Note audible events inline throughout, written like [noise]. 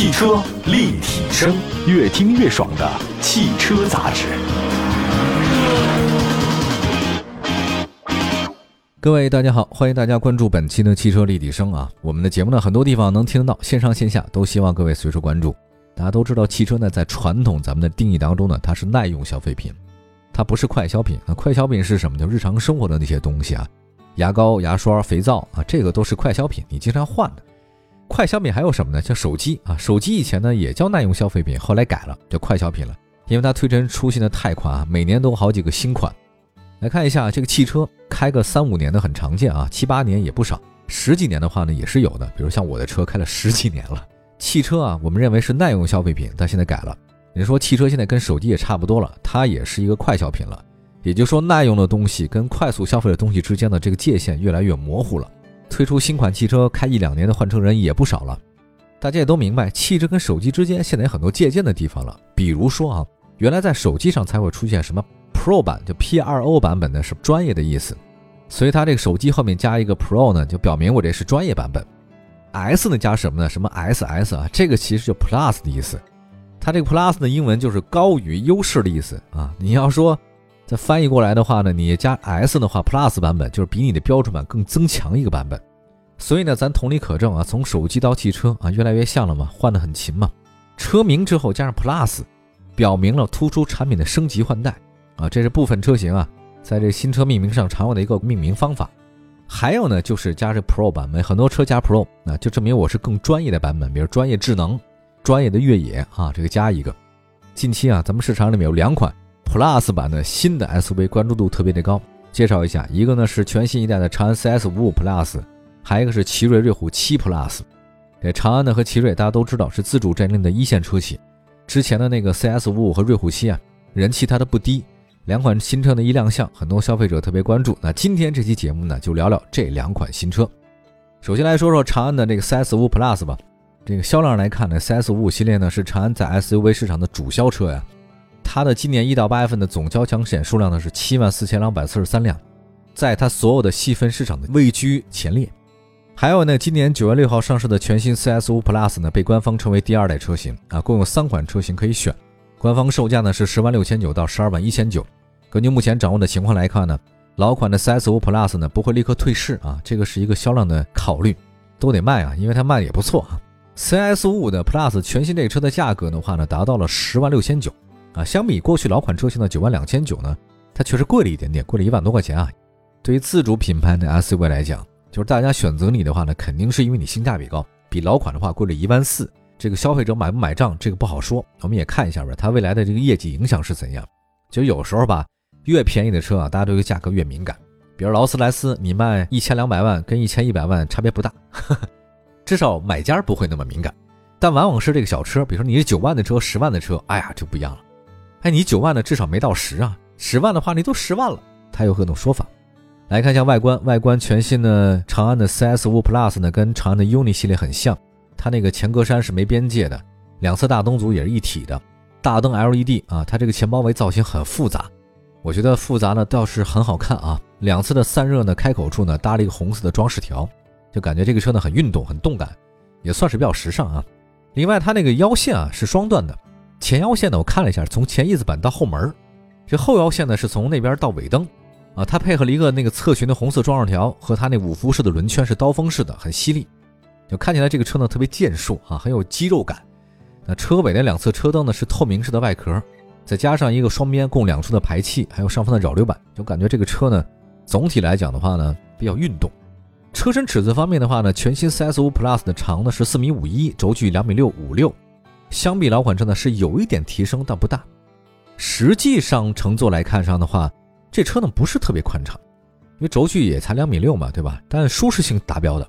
汽车立体声，越听越爽的汽车杂志。各位大家好，欢迎大家关注本期的汽车立体声啊。我们的节目呢，很多地方能听到，线上线下都希望各位随时关注。大家都知道，汽车呢，在传统咱们的定义当中呢，它是耐用消费品，它不是快消品啊。快消品是什么？就日常生活的那些东西啊，牙膏、牙刷、肥皂啊，这个都是快消品，你经常换的。快消品还有什么呢？像手机啊，手机以前呢也叫耐用消费品，后来改了叫快消品了，因为它推陈出新的太快啊，每年都好几个新款。来看一下这个汽车，开个三五年的很常见啊，七八年也不少，十几年的话呢也是有的。比如像我的车开了十 [laughs] 几年了。汽车啊，我们认为是耐用消费品，但现在改了。人说汽车现在跟手机也差不多了，它也是一个快消品了。也就是说，耐用的东西跟快速消费的东西之间的这个界限越来越模糊了。推出新款汽车开一两年的换车人也不少了。大家也都明白，汽车跟手机之间现在有很多借鉴的地方了。比如说啊，原来在手机上才会出现什么。Pro 版就 P R O 版本呢是专业的意思，所以它这个手机后面加一个 Pro 呢，就表明我这是专业版本。S 呢加什么呢？什么 SS 啊？这个其实就 Plus 的意思。它这个 Plus 的英文就是高于、优势的意思啊。你要说再翻译过来的话呢，你加 S 的话，Plus 版本就是比你的标准版更增强一个版本。所以呢，咱同理可证啊，从手机到汽车啊，越来越像了嘛，换的很勤嘛。车名之后加上 Plus，表明了突出产品的升级换代。啊，这是部分车型啊，在这新车命名上常用的一个命名方法。还有呢，就是加这 Pro 版本，很多车加 Pro，那就证明我是更专业的版本，比如专业智能、专业的越野啊，这个加一个。近期啊，咱们市场里面有两款 Plus 版的新的 SUV，关注度特别的高。介绍一下，一个呢是全新一代的长安 CS55 Plus，还有一个是奇瑞瑞虎7 Plus。这长安的和奇瑞大家都知道是自主阵营的一线车企，之前的那个 CS55 和瑞虎7啊，人气它的不低。两款新车的一亮相，很多消费者特别关注。那今天这期节目呢，就聊聊这两款新车。首先来说说长安的这个 CS55 Plus 吧。这个销量来看呢，CS55 系列呢是长安在 SUV 市场的主销车呀。它的今年一到八月份的总交强险数量呢是七万四千两百四十三辆，在它所有的细分市场的位居前列。还有呢，今年九月六号上市的全新 CS5 Plus 呢，被官方称为第二代车型啊，共有三款车型可以选，官方售价呢是十万六千九到十二万一千九。根据目前掌握的情况来看呢，老款的 CS5 Plus 呢不会立刻退市啊，这个是一个销量的考虑，都得卖啊，因为它卖的也不错啊。CS5 的 Plus 全新这车的价格的话呢，达到了十万六千九啊，相比过去老款车型的九万两千九呢，它确实贵了一点点，贵了一万多块钱啊。对于自主品牌的 SUV 来讲，就是大家选择你的话呢，肯定是因为你性价比高，比老款的话贵了一万四，这个消费者买不买账，这个不好说，我们也看一下吧，它未来的这个业绩影响是怎样。就有时候吧。越便宜的车啊，大家对这个价格越敏感。比如劳斯莱斯，你卖一千两百万跟一千一百万差别不大，[laughs] 至少买家不会那么敏感。但往往是这个小车，比如说你是九万的车、十万的车，哎呀就不一样了。哎，你九万的至少没到十啊，十万的话你都十万了，它有各种说法。来看一下外观，外观全新的长安的 CS5 Plus 呢，跟长安的 UNI 系列很像，它那个前格栅是没边界的，两侧大灯组也是一体的，大灯 LED 啊，它这个前包围造型很复杂。我觉得复杂呢倒是很好看啊，两侧的散热呢开口处呢搭了一个红色的装饰条，就感觉这个车呢很运动很动感，也算是比较时尚啊。另外它那个腰线啊是双段的，前腰线呢我看了一下，从前翼子板到后门，这后腰线呢是从那边到尾灯，啊，它配合了一个那个侧裙的红色装饰条和它那五辐式的轮圈是刀锋式的，很犀利，就看起来这个车呢特别健硕啊，很有肌肉感。那车尾的两侧车灯呢是透明式的外壳。再加上一个双边共两处的排气，还有上方的扰流板，就感觉这个车呢，总体来讲的话呢，比较运动。车身尺寸方面的话呢，全新 CS5 Plus 的长呢是四米五一，轴距两米六五六，相比老款车呢是有一点提升，但不大。实际上乘坐来看上的话，这车呢不是特别宽敞，因为轴距也才两米六嘛，对吧？但舒适性达标的。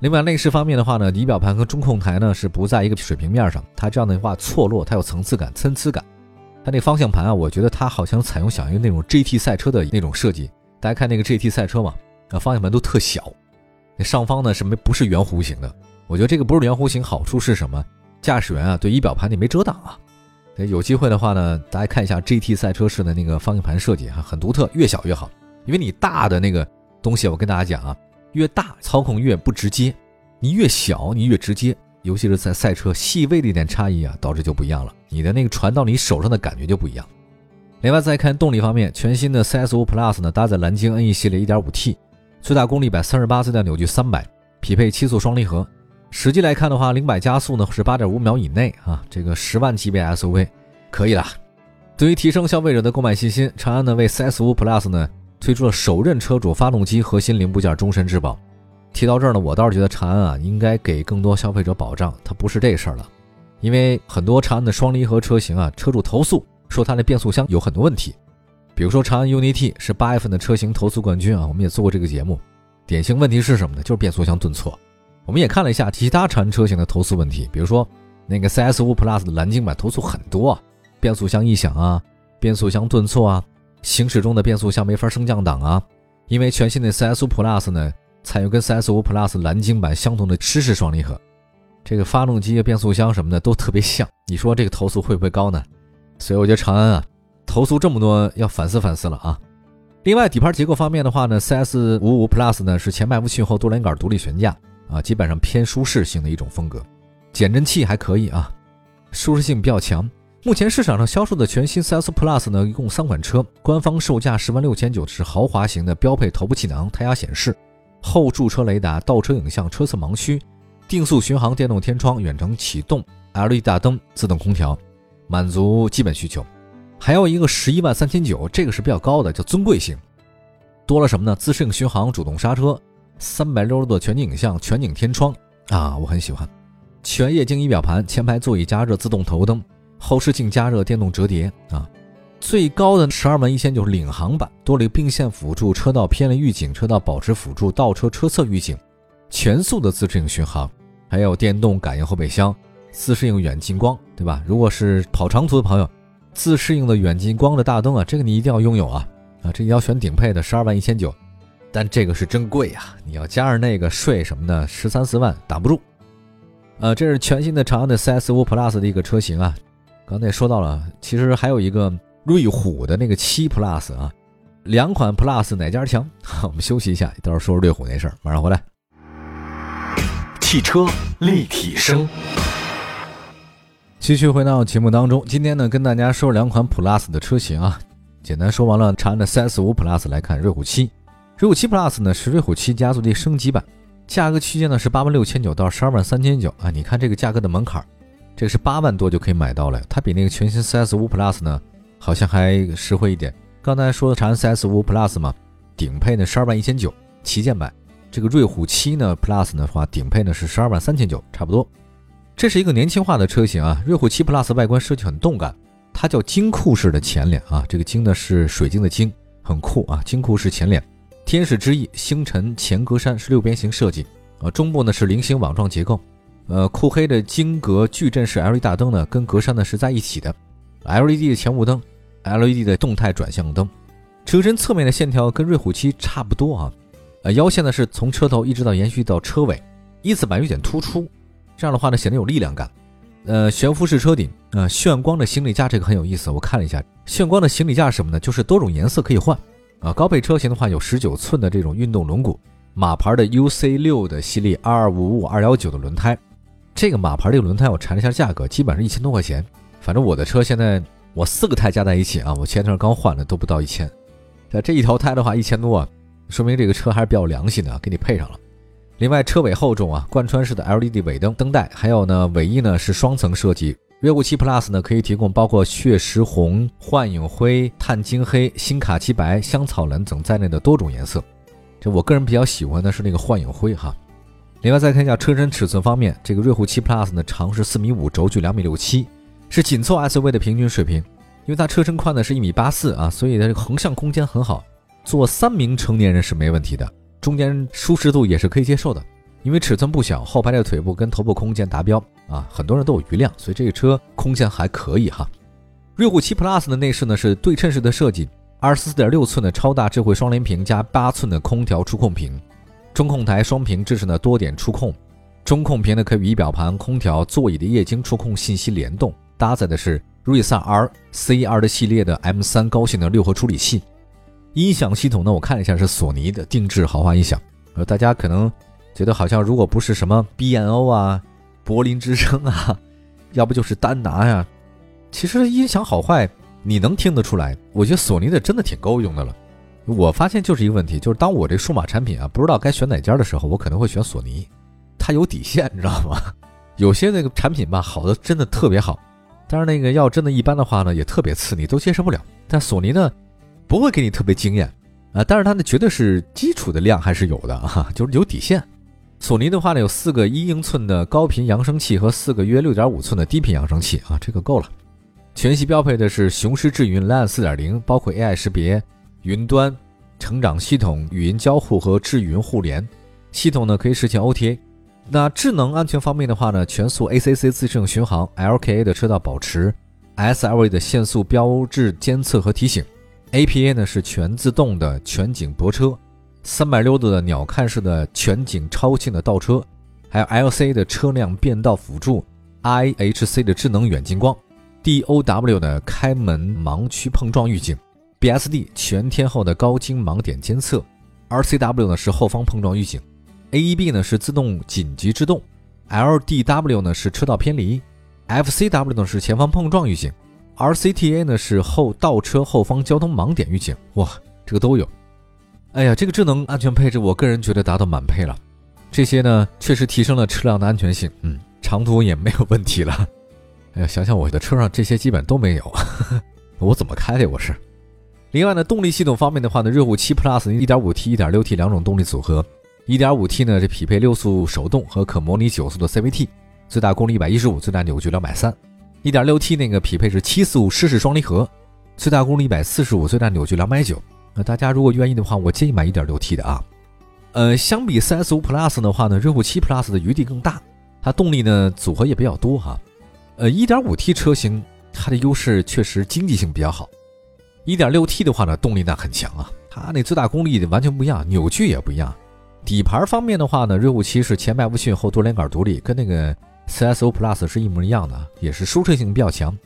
另外内饰方面的话呢，仪表盘和中控台呢是不在一个水平面上，它这样的话错落，它有层次感、参差感。它那方向盘啊，我觉得它好像采用响应那种 GT 赛车的那种设计。大家看那个 GT 赛车嘛，啊，方向盘都特小，那上方呢是没不是圆弧形的。我觉得这个不是圆弧形，好处是什么？驾驶员啊对仪表盘你没遮挡啊。有机会的话呢，大家看一下 GT 赛车式的那个方向盘设计哈，很独特，越小越好。因为你大的那个东西，我跟大家讲啊，越大操控越不直接，你越小你越直接，尤其是在赛车，细微的一点差异啊，导致就不一样了。你的那个传到你手上的感觉就不一样。另外再看动力方面，全新的 CS5 Plus 呢，搭载蓝鲸 NE 系列 1.5T，最大功率一百三十八，最大扭矩三百，匹配七速双离合。实际来看的话，零百加速呢是八点五秒以内啊，这个十万级别 SUV 可以了。对于提升消费者的购买信心，长安呢为 CS5 Plus 呢推出了首任车主发动机核心零部件终身质保。提到这儿呢，我倒是觉得长安啊应该给更多消费者保障，它不是这事儿了。因为很多长安的双离合车型啊，车主投诉说它的变速箱有很多问题。比如说长安 UNI-T 是八月份的车型投诉冠军啊，我们也做过这个节目。典型问题是什么呢？就是变速箱顿挫。我们也看了一下其他长安车型的投诉问题，比如说那个 CS5 Plus 的蓝鲸版投诉很多，变速箱异响啊，变速箱顿挫啊，行驶中的变速箱没法升降档啊。因为全新的 CS5 Plus 呢，采用跟 CS5 Plus 蓝鲸版相同的湿式双离合，这个发动机、变速箱什么的都特别像。你说这个投诉会不会高呢？所以我觉得长安啊，投诉这么多，要反思反思了啊。另外底盘结构方面的话呢，CS55 Plus 呢是前麦弗逊后多连杆独立悬架。啊，基本上偏舒适性的一种风格，减震器还可以啊，舒适性比较强。目前市场上销售的全新 CS Plus 呢，一共三款车，官方售价十万六千九，是豪华型的，标配头部气囊、胎压显示、后驻车雷达、倒车影像、车侧盲区、定速巡航、电动天窗、远程启动、LED 大灯、自动空调，满足基本需求。还有一个十一万三千九，这个是比较高的，叫尊贵型，多了什么呢？自适应巡航、主动刹车。三百六十度全景影像、全景天窗啊，我很喜欢。全液晶仪表盘、前排座椅加热、自动头灯、后视镜加热、电动折叠啊。最高的十二万一千九领航版，多了一个并线辅助、车道偏离预警、车道保持辅助、倒车车侧预警、全速的自适应巡航，还有电动感应后备箱、自适应远近光，对吧？如果是跑长途的朋友，自适应的远近光的大灯啊，这个你一定要拥有啊啊！这要选顶配的，十二万一千九。但这个是真贵呀！你要加上那个税什么的，十三四万挡不住。呃，这是全新的长安的 CS5 Plus 的一个车型啊。刚才说到了，其实还有一个瑞虎的那个七 Plus 啊，两款 Plus 哪家强？[laughs] 我们休息一下，到时候说说瑞虎那事儿，马上回来。汽车立体声，继续回到节目当中。今天呢，跟大家说两款 Plus 的车型啊，简单说完了长安的 CS5 Plus，来看瑞虎七。瑞虎七 Plus 呢是瑞虎七家族的升级版，价格区间呢是八万六千九到十二万三千九啊。你看这个价格的门槛，这个是八万多就可以买到了，它比那个全新 CS 五 Plus 呢好像还实惠一点。刚才说的长安 CS 五 Plus 嘛，顶配呢十二万一千九，旗舰版。这个瑞虎七呢 Plus 的话，顶配呢是十二万三千九，差不多。这是一个年轻化的车型啊。瑞虎七 Plus 外观设计很动感，它叫金库式的前脸啊，这个金呢是水晶的晶，很酷啊，金库式前脸。天使之翼星辰前格栅是六边形设计，呃，中部呢是菱形网状结构，呃，酷黑的晶格矩阵式 LED 大灯呢跟格栅呢是在一起的，LED 的前雾灯，LED 的动态转向灯，车身侧面的线条跟瑞虎七差不多啊，呃，腰线呢是从车头一直到延续到车尾，翼子板有点突出，这样的话呢显得有力量感，呃，悬浮式车顶，呃，炫光的行李架这个很有意思，我看了一下，炫光的行李架是什么呢？就是多种颜色可以换。啊，高配车型的话有十九寸的这种运动轮毂，马牌的 UC 六的系列二二五五二幺九的轮胎，这个马牌这个轮胎我查了一下价格，基本上一千多块钱。反正我的车现在我四个胎加在一起啊，我前段刚换的都不到一千。在这一条胎的话一千多，啊说明这个车还是比较良心的，给你配上了。另外车尾厚重啊，贯穿式的 LED 尾灯灯带，还有呢尾翼呢是双层设计。瑞虎七 Plus 呢，可以提供包括血石红、幻影灰、碳晶黑、新卡其白、香草蓝等在内的多种颜色。这我个人比较喜欢的是那个幻影灰哈。另外再看一下车身尺寸方面，这个瑞虎七 Plus 呢，长是四米五，轴距两米六七，是紧凑 SUV 的平均水平。因为它车身宽呢是一米八四啊，所以它这个横向空间很好，坐三名成年人是没问题的，中间舒适度也是可以接受的。因为尺寸不小，后排的腿部跟头部空间达标啊，很多人都有余量，所以这个车空间还可以哈。瑞虎7 Plus 的内饰呢是对称式的设计，二十四点六寸的超大智慧双联屏加八寸的空调触控屏，中控台双屏支持呢多点触控，中控屏呢可以与仪表盘、空调、座椅的液晶触控信息联动，搭载的是瑞萨 R C 二的系列的 M 三高性能六核处理器，音响系统呢我看了一下是索尼的定制豪华音响，呃大家可能。觉得好像如果不是什么 B N O 啊，柏林之声啊，[laughs] 要不就是丹拿呀。其实音响好坏你能听得出来。我觉得索尼的真的挺够用的了。我发现就是一个问题，就是当我这数码产品啊不知道该选哪家的时候，我可能会选索尼，它有底线，你知道吗？[laughs] 有些那个产品吧，好的真的特别好，但是那个要真的一般的话呢，也特别次，你都接受不了。但索尼呢，不会给你特别惊艳啊，但是它呢绝对是基础的量还是有的哈，就是有底线。索尼的话呢，有四个一英寸的高频扬声器和四个约六点五寸的低频扬声器啊，这个够了。全系标配的是雄狮智云 Lan 四点零，包括 AI 识别、云端、成长系统、语音交互和智云互联系统呢，可以实现 OTA。那智能安全方面的话呢，全速 ACC 自适应巡航，LKA 的车道保持，SLA 的限速标志监测和提醒，APA 呢是全自动的全景泊车，三百六度的鸟瞰式的全景超清的倒车，还有 LCA 的车辆变道辅助，IHC 的智能远近光，DOW 的开门盲区碰撞预警，BSD 全天候的高精盲点监测，RCW 呢是后方碰撞预警。AEB 呢是自动紧急制动，LDW 呢是车道偏离，FCW 呢是前方碰撞预警，RCTA 呢是后倒车后方交通盲点预警。哇，这个都有。哎呀，这个智能安全配置，我个人觉得达到满配了。这些呢确实提升了车辆的安全性，嗯，长途也没有问题了。哎呀，想想我的车上这些基本都没有，[laughs] 我怎么开的？我是。另外呢，动力系统方面的话呢，瑞虎7 Plus 1.5T、1.6T 两种动力组合。1.5T 呢，这匹配六速手动和可模拟九速的 CVT，最大功率一百一十五，最大扭矩两百三。1.6T 那个匹配是七速湿式双离合，最大功率一百四十五，最大扭矩两百九。那大家如果愿意的话，我建议买 1.6T 的啊。呃，相比 CS5 Plus 的话呢，瑞虎7 Plus 的余地更大，它动力呢组合也比较多哈。呃，1.5T 车型它的优势确实经济性比较好，1.6T 的话呢动力那很强啊，它那最大功率完全不一样，扭矩也不一样。底盘方面的话呢，瑞虎7是前麦弗逊后多连杆独立，跟那个 CSO Plus 是一模一样的，也是舒适性比较强。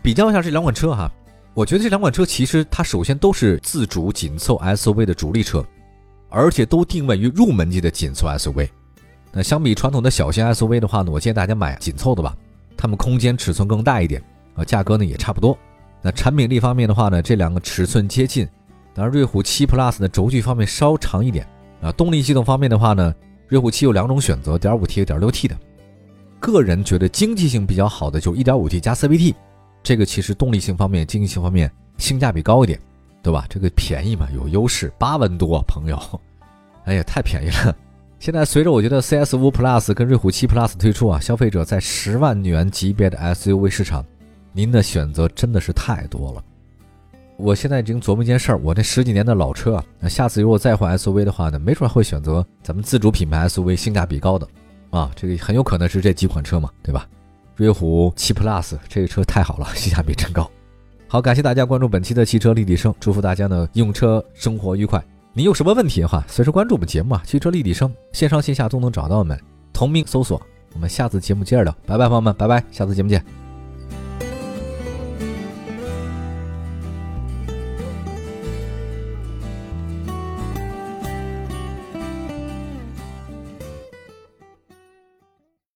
比较一下这两款车哈，我觉得这两款车其实它首先都是自主紧凑 SUV 的主力车，而且都定位于入门级的紧凑 SUV。那相比传统的小型 SUV 的话呢，我建议大家买紧凑的吧，它们空间尺寸更大一点，啊，价格呢也差不多。那产品力方面的话呢，这两个尺寸接近，当然瑞虎7 Plus 的轴距方面稍长一点。啊，动力系统方面的话呢，瑞虎7有两种选择，点五 T 和、点六 T 的。个人觉得经济性比较好的就一点五 T 加 CVT，这个其实动力性方面、经济性方面性价比高一点，对吧？这个便宜嘛，有优势，八万多，朋友，[laughs] 哎呀，太便宜了。现在随着我觉得 CS 五 Plus 跟瑞虎7 Plus 推出啊，消费者在十万元级别的 SUV 市场，您的选择真的是太多了。我现在已经琢磨一件事儿，我这十几年的老车啊，那下次如果再换 SUV 的话呢，没准会选择咱们自主品牌 SUV，性价比高的，啊，这个很有可能是这几款车嘛，对吧？瑞虎七 Plus 这个车太好了，性价比真高。好，感谢大家关注本期的汽车立体声，祝福大家呢用车生活愉快。你有什么问题的话，随时关注我们节目啊，汽车立体声，线上线下都能找到我们，同名搜索。我们下次节目接着聊，拜拜，朋友们，拜拜，下次节目见。